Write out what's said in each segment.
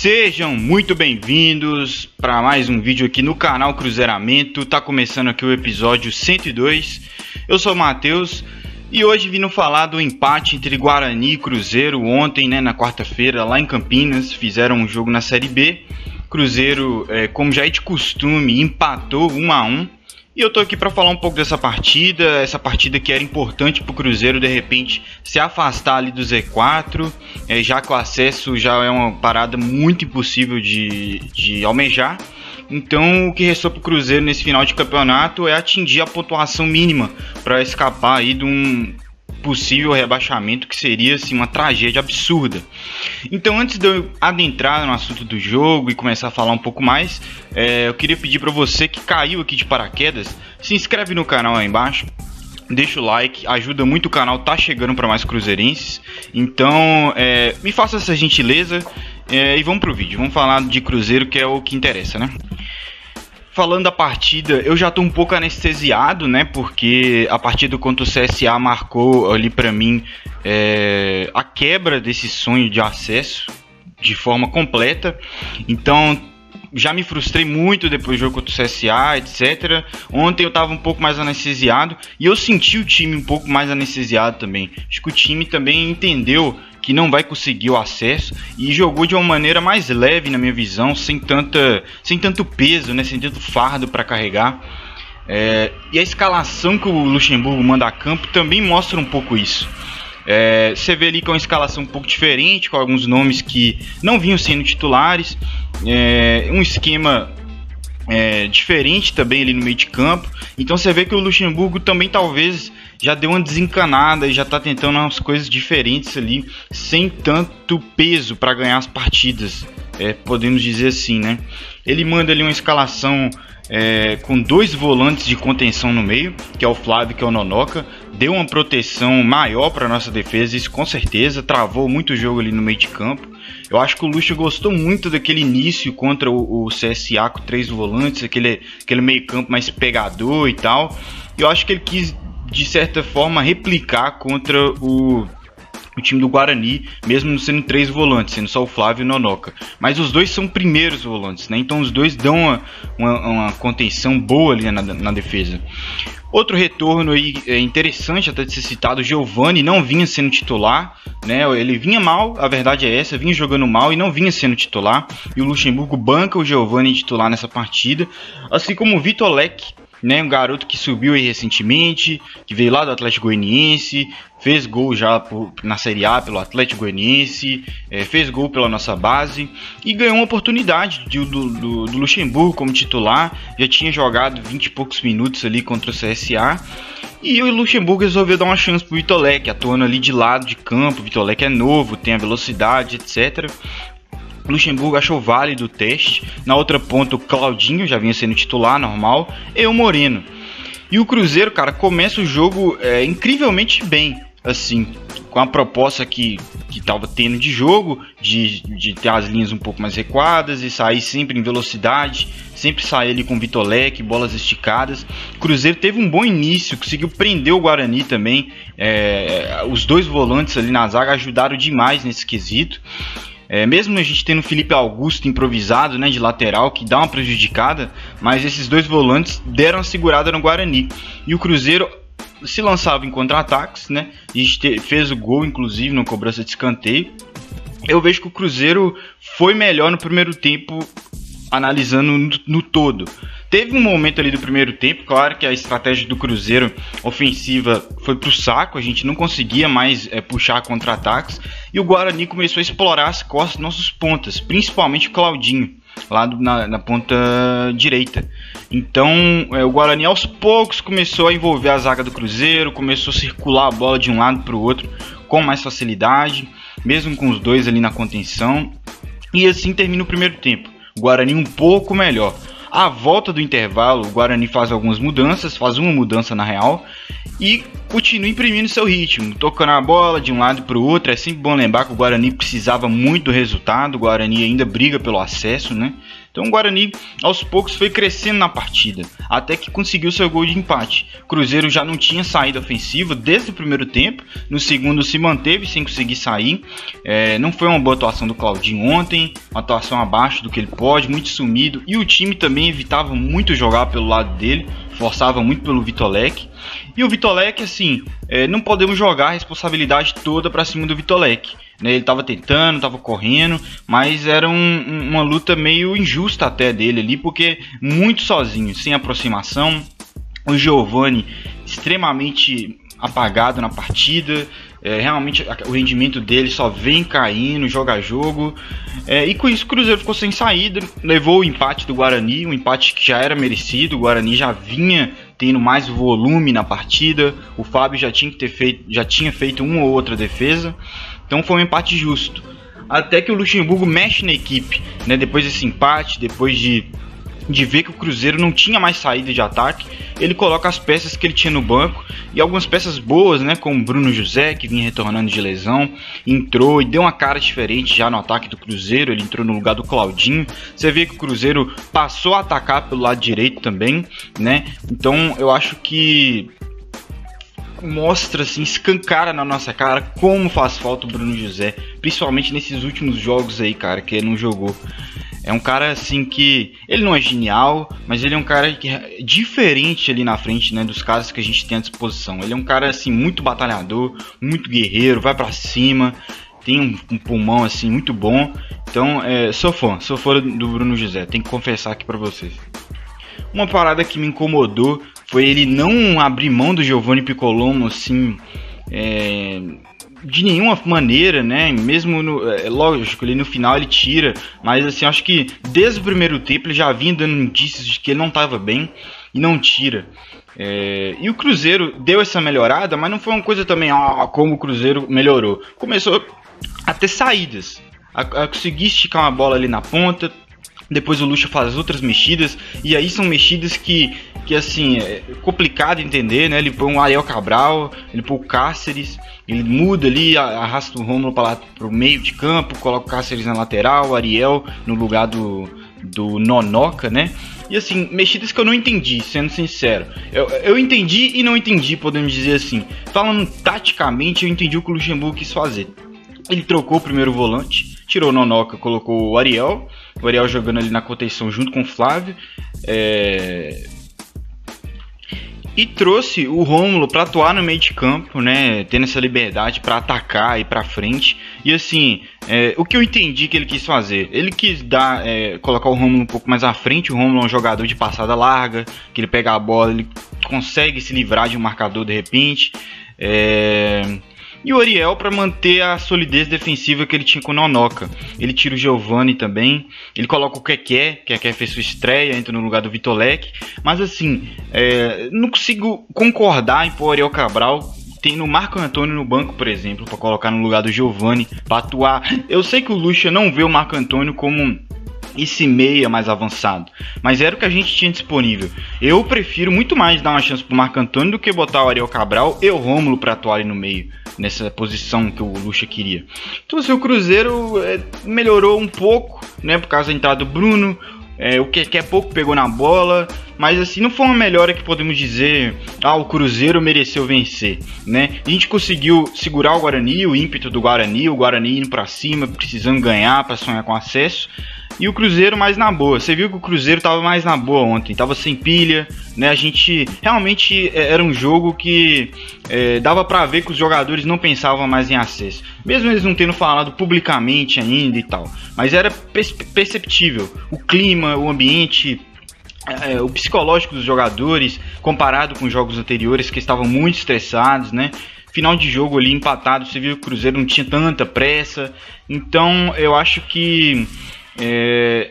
Sejam muito bem-vindos para mais um vídeo aqui no canal Cruzeiramento. Tá começando aqui o episódio 102. Eu sou o Matheus e hoje vindo falar do empate entre Guarani e Cruzeiro ontem, né, na quarta-feira, lá em Campinas. Fizeram um jogo na Série B. Cruzeiro, é, como já é de costume, empatou 1 a 1 e eu tô aqui para falar um pouco dessa partida, essa partida que era importante para o Cruzeiro de repente se afastar ali do Z4, é, já que o acesso já é uma parada muito impossível de, de almejar. Então o que restou para o Cruzeiro nesse final de campeonato é atingir a pontuação mínima para escapar aí de um possível rebaixamento que seria assim, uma tragédia absurda. Então, antes de eu adentrar no assunto do jogo e começar a falar um pouco mais, é, eu queria pedir para você que caiu aqui de paraquedas, se inscreve no canal aí embaixo. Deixa o like, ajuda muito o canal, tá chegando para mais cruzeirenses. Então, é, me faça essa gentileza é, e vamos pro vídeo. Vamos falar de Cruzeiro, que é o que interessa, né? Falando da partida, eu já tô um pouco anestesiado, né? Porque a partida contra o CSA marcou ali para mim é, a quebra desse sonho de acesso de forma completa. Então já me frustrei muito depois do jogo contra o CSA, etc. Ontem eu tava um pouco mais anestesiado e eu senti o time um pouco mais anestesiado também. Acho que o time também entendeu que não vai conseguir o acesso e jogou de uma maneira mais leve na minha visão, sem tanta, sem tanto peso, né, sem tanto fardo para carregar. É, e a escalação que o Luxemburgo manda a campo também mostra um pouco isso. É, você vê ali que é uma escalação um pouco diferente, com alguns nomes que não vinham sendo titulares, é, um esquema é, diferente também ali no meio de campo. Então você vê que o Luxemburgo também talvez já deu uma desencanada e já está tentando umas coisas diferentes ali, sem tanto peso para ganhar as partidas, é, podemos dizer assim, né? Ele manda ali uma escalação é, com dois volantes de contenção no meio, que é o Flávio e é o Nonoca, deu uma proteção maior para nossa defesa, isso com certeza travou muito o jogo ali no meio de campo. Eu acho que o Luxo gostou muito daquele início contra o, o CSA com três volantes, aquele, aquele meio campo mais pegador e tal. Eu acho que ele quis de certa forma, replicar contra o, o time do Guarani, mesmo sendo três volantes, sendo só o Flávio e o Nonoca. Mas os dois são primeiros volantes, né? Então os dois dão uma, uma, uma contenção boa ali na, na defesa. Outro retorno aí é interessante até de ser citado, Giovani não vinha sendo titular, né? Ele vinha mal, a verdade é essa, vinha jogando mal e não vinha sendo titular. E o Luxemburgo banca o Giovani titular nessa partida, assim como o Vitor Leque, né? Um garoto que subiu aí recentemente, que veio lá do Atlético Goianiense, fez gol já por, na Série A pelo Atlético Goianiense, é, fez gol pela nossa base e ganhou uma oportunidade de, do, do, do, Luxemburgo como titular. Já tinha jogado 20 e poucos minutos ali contra o CSA. E o Luxemburgo resolveu dar uma chance pro Vitor Leque, atuando ali de lado de campo. O Vitor Leque é novo, tem a velocidade, etc. Luxemburgo achou válido o teste. Na outra ponta, o Claudinho já vinha sendo titular, normal. E o Moreno. E o Cruzeiro, cara, começa o jogo é, incrivelmente bem. Assim, com a proposta que, que tava tendo de jogo, de, de ter as linhas um pouco mais recuadas e sair sempre em velocidade, sempre sair ali com Vitolec, bolas esticadas. O Cruzeiro teve um bom início, conseguiu prender o Guarani também. É, os dois volantes ali na zaga ajudaram demais nesse quesito. É, mesmo a gente tendo Felipe Augusto improvisado, né, de lateral, que dá uma prejudicada, mas esses dois volantes deram uma segurada no Guarani. E o Cruzeiro se lançava em contra-ataques, né? A gente fez o gol, inclusive, no cobrança de escanteio. Eu vejo que o Cruzeiro foi melhor no primeiro tempo, analisando no, no todo. Teve um momento ali do primeiro tempo, claro que a estratégia do Cruzeiro ofensiva foi pro saco, a gente não conseguia mais é, puxar contra-ataques e o Guarani começou a explorar as costas dos nossos pontas, principalmente o Claudinho, lá do, na, na, ponta direita. Então é, o Guarani aos poucos começou a envolver a zaga do Cruzeiro, começou a circular a bola de um lado para o outro com mais facilidade, mesmo com os dois ali na contenção. E assim termina o primeiro tempo. O Guarani um pouco melhor. À volta do intervalo, o Guarani faz algumas mudanças, faz uma mudança na real, e continua imprimindo seu ritmo, tocando a bola de um lado para o outro. É sempre bom lembrar que o Guarani precisava muito do resultado, o Guarani ainda briga pelo acesso, né? Então o Guarani aos poucos foi crescendo na partida, até que conseguiu seu gol de empate. Cruzeiro já não tinha saída ofensiva desde o primeiro tempo, no segundo se manteve sem conseguir sair. É, não foi uma boa atuação do Claudinho ontem, uma atuação abaixo do que ele pode, muito sumido, e o time também evitava muito jogar pelo lado dele, forçava muito pelo Vitolek. E o Vitolek, assim, é, não podemos jogar a responsabilidade toda para cima do Vitolek. Né? Ele estava tentando, estava correndo, mas era um, uma luta meio injusta até dele ali, porque muito sozinho, sem aproximação. O Giovani extremamente apagado na partida. É, realmente o rendimento dele só vem caindo, joga jogo. É, e com isso o Cruzeiro ficou sem saída, levou o empate do Guarani, um empate que já era merecido. O Guarani já vinha tendo mais volume na partida. O Fábio já tinha, que ter feito, já tinha feito uma ou outra defesa. Então foi um empate justo. Até que o Luxemburgo mexe na equipe, né? Depois desse empate, depois de, de ver que o Cruzeiro não tinha mais saída de ataque, ele coloca as peças que ele tinha no banco e algumas peças boas, né? Como Bruno José, que vinha retornando de lesão, entrou e deu uma cara diferente já no ataque do Cruzeiro. Ele entrou no lugar do Claudinho. Você vê que o Cruzeiro passou a atacar pelo lado direito também, né? Então eu acho que mostra, assim, escancara na nossa cara como faz falta o Bruno José, principalmente nesses últimos jogos aí, cara, que ele não jogou. É um cara assim que ele não é genial, mas ele é um cara que é diferente ali na frente, né, dos caras que a gente tem à disposição. Ele é um cara assim muito batalhador, muito guerreiro, vai para cima, tem um, um, pulmão assim muito bom. Então, é, sou fã, sou fã do Bruno José, tenho que confessar aqui para vocês. Uma parada que me incomodou foi ele não abrir mão do Giovanni Piccolomo assim. É, de nenhuma maneira, né? Mesmo no, é, lógico, ele no final ele tira, mas assim, acho que desde o primeiro tempo ele já vinha dando indícios de que ele não estava bem e não tira. É, e o Cruzeiro deu essa melhorada, mas não foi uma coisa também, ah, como o Cruzeiro melhorou. Começou a ter saídas, a, a conseguir esticar uma bola ali na ponta, depois o Lucha faz outras mexidas, e aí são mexidas que, que assim, é complicado entender, né? Ele põe um Ariel Cabral, ele põe o Cáceres, ele muda ali, arrasta o Romulo para o meio de campo, coloca o Cáceres na lateral, o Ariel no lugar do, do Nonoca, né? E assim, mexidas que eu não entendi, sendo sincero. Eu, eu entendi e não entendi, podemos dizer assim. Falando taticamente, eu entendi o que o Luxemburgo quis fazer. Ele trocou o primeiro volante, tirou o Nonoca, colocou o Ariel. O Ariel jogando ali na contenção junto com o Flávio. É... E trouxe o Rômulo para atuar no meio de campo, né? Tendo essa liberdade para atacar e para frente. E assim, é, o que eu entendi que ele quis fazer? Ele quis dar, é, colocar o Rômulo um pouco mais à frente. O Rômulo é um jogador de passada larga, que ele pega a bola, ele consegue se livrar de um marcador de repente. É... E o Ariel para manter a solidez defensiva que ele tinha com o Nonoca. Ele tira o Giovanni também. Ele coloca o Keké. Keké fez sua estreia, entra no lugar do Vitolek. Mas assim, é, não consigo concordar em pôr o Ariel Cabral tem no Marco Antônio no banco, por exemplo, para colocar no lugar do Giovani, para atuar. Eu sei que o Lucha não vê o Marco Antônio como esse meia mais avançado. Mas era o que a gente tinha disponível. Eu prefiro muito mais dar uma chance pro Marco Antônio do que botar o Ariel Cabral e o Rômulo para atuar ali no meio, nessa posição que o Lucha queria. Então, assim, o Cruzeiro é, melhorou um pouco, né, por causa da entrada do Bruno. É, o que é pouco pegou na bola, mas assim, não foi uma melhora que podemos dizer, ah, o Cruzeiro mereceu vencer, né? A gente conseguiu segurar o Guarani, o ímpeto do Guarani, o Guarani indo para cima, precisando ganhar para sonhar com acesso, e o Cruzeiro mais na boa. Você viu que o Cruzeiro tava mais na boa ontem, tava sem pilha, né? A gente realmente é, era um jogo que é, dava para ver que os jogadores não pensavam mais em acesso, mesmo eles não tendo falado publicamente ainda e tal. Mas era perceptível o clima, o ambiente. É, o psicológico dos jogadores comparado com os jogos anteriores que estavam muito estressados, né? final de jogo ali empatado, você viu que o Cruzeiro não tinha tanta pressa. Então eu acho que é,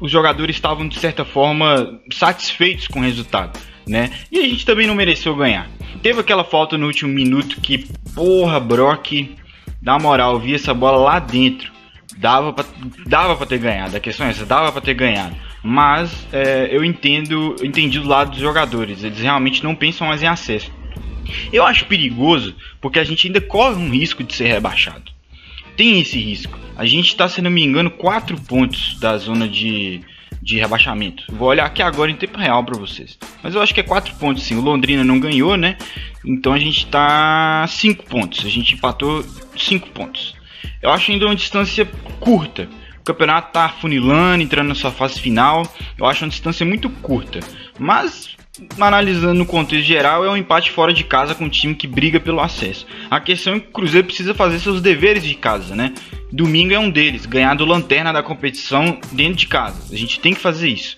os jogadores estavam de certa forma satisfeitos com o resultado, né? E a gente também não mereceu ganhar. Teve aquela falta no último minuto que, porra, Brock, dá moral, vi essa bola lá dentro. Dava pra, dava pra ter ganhado, a questão é essa, dava pra ter ganhado. Mas é, eu entendo, eu entendi do lado dos jogadores, eles realmente não pensam mais em acesso. Eu acho perigoso porque a gente ainda corre um risco de ser rebaixado. Tem esse risco. A gente está, se não me engano, 4 pontos da zona de, de rebaixamento. Vou olhar aqui agora em tempo real para vocês. Mas eu acho que é 4 pontos sim. O Londrina não ganhou, né? Então a gente está 5 pontos. A gente empatou 5 pontos. Eu acho ainda uma distância curta. O campeonato está funilando, entrando na sua fase final. Eu acho uma distância muito curta. Mas analisando no contexto geral, é um empate fora de casa com um time que briga pelo acesso. A questão é que o Cruzeiro precisa fazer seus deveres de casa, né? Domingo é um deles, ganhar do lanterna da competição dentro de casa. A gente tem que fazer isso.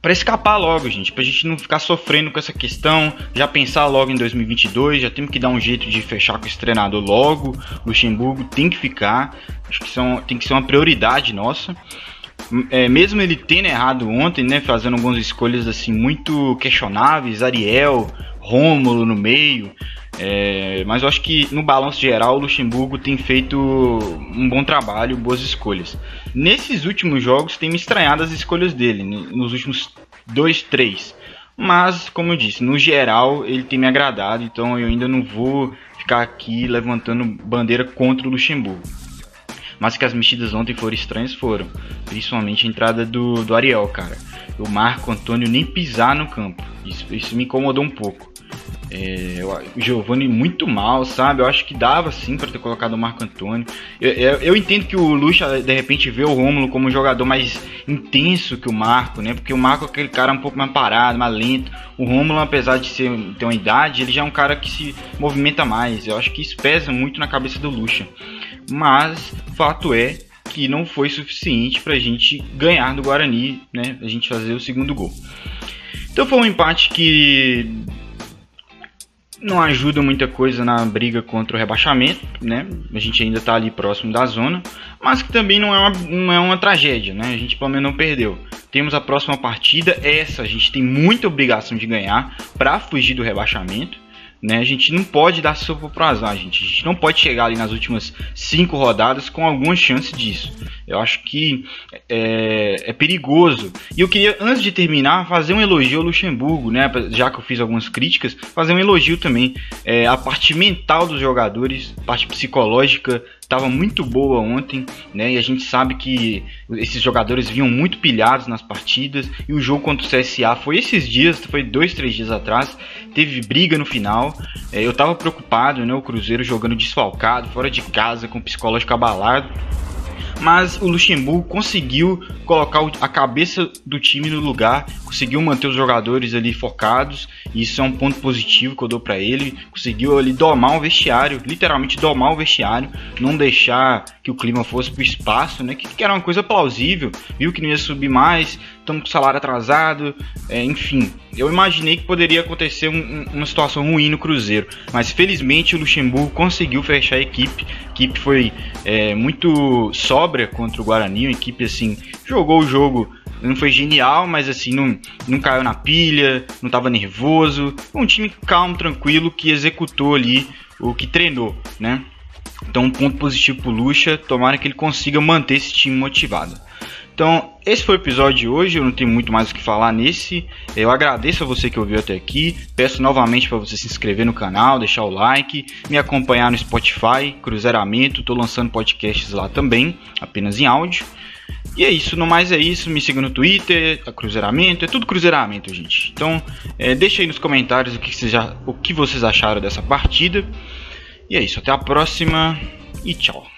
Para escapar logo, gente, pra gente não ficar sofrendo com essa questão, já pensar logo em 2022, já temos que dar um jeito de fechar com esse treinador logo. Luxemburgo tem que ficar, acho que são, tem que ser uma prioridade nossa é, mesmo ele tendo errado ontem, né, fazendo algumas escolhas assim muito questionáveis, Ariel, Rômulo no meio, é, mas eu acho que no balanço geral o Luxemburgo tem feito um bom trabalho, boas escolhas. Nesses últimos jogos tem me estranhado as escolhas dele, né, nos últimos dois, três. Mas, como eu disse, no geral ele tem me agradado, então eu ainda não vou ficar aqui levantando bandeira contra o Luxemburgo. Mas que as mexidas ontem foram estranhas, foram. Principalmente a entrada do, do Ariel, cara. O Marco Antônio nem pisar no campo. Isso, isso me incomodou um pouco. É, o Giovanni muito mal, sabe? Eu acho que dava sim para ter colocado o Marco Antônio. Eu, eu, eu, entendo que o Lucha de repente vê o Rômulo como um jogador mais intenso que o Marco, né? Porque o Marco é aquele cara um pouco mais parado, mais lento. O Rômulo, apesar de ser, ter uma idade, ele já é um cara que se movimenta mais. Eu acho que isso pesa muito na cabeça do Lucha mas fato é que não foi suficiente para a gente ganhar do Guarani, né? A gente fazer o segundo gol. Então foi um empate que não ajuda muita coisa na briga contra o rebaixamento, né? A gente ainda está ali próximo da zona, mas que também não é uma, não é uma tragédia, né? A gente pelo menos não perdeu. Temos a próxima partida, essa a gente tem muita obrigação de ganhar para fugir do rebaixamento. Né? A gente não pode dar sopa pro azar, gente. A gente não pode chegar ali nas últimas cinco rodadas com alguma chance disso. Eu acho que é, é, perigoso. E eu queria, antes de terminar, fazer um elogio ao Luxemburgo, né? Já que eu fiz algumas críticas, fazer um elogio também. É, a parte mental dos jogadores, parte psicológica estava muito boa ontem, né? E a gente sabe que esses jogadores vinham muito pilhados nas partidas. E o jogo contra o CSA foi esses dias, foi dois, três dias atrás. Teve briga no final. É, eu estava preocupado, né? O Cruzeiro jogando desfalcado, fora de casa, com o psicológico abalado mas o Luxemburgo conseguiu colocar a cabeça do time no lugar, conseguiu manter os jogadores ali focados, e isso é um ponto positivo que eu dou para ele. Conseguiu ali domar o vestiário, literalmente domar o vestiário, não deixar que o clima fosse pro espaço, né? Que, que era uma coisa plausível, viu que não ia subir mais, estamos com salário atrasado, é, enfim. Eu imaginei que poderia acontecer um, uma situação ruim no Cruzeiro, mas felizmente o Luxemburgo conseguiu fechar a equipe. A equipe foi é, muito sóbria contra o Guarani, uma equipe assim jogou o jogo não foi genial, mas assim, não, não caiu na pilha, não estava nervoso. Um time calmo, tranquilo, que executou ali o que treinou, né? Então, um ponto positivo pro Lucha, tomara que ele consiga manter esse time motivado. Então, esse foi o episódio de hoje. Eu não tenho muito mais o que falar nesse. Eu agradeço a você que ouviu até aqui. Peço novamente para você se inscrever no canal, deixar o like, me acompanhar no Spotify, Cruzeiramento. Estou lançando podcasts lá também, apenas em áudio. E é isso, no mais é isso. Me siga no Twitter, a Cruzeiramento, é tudo Cruzeiramento, gente. Então, é, deixa aí nos comentários o que, vocês o que vocês acharam dessa partida. E é isso, até a próxima e tchau.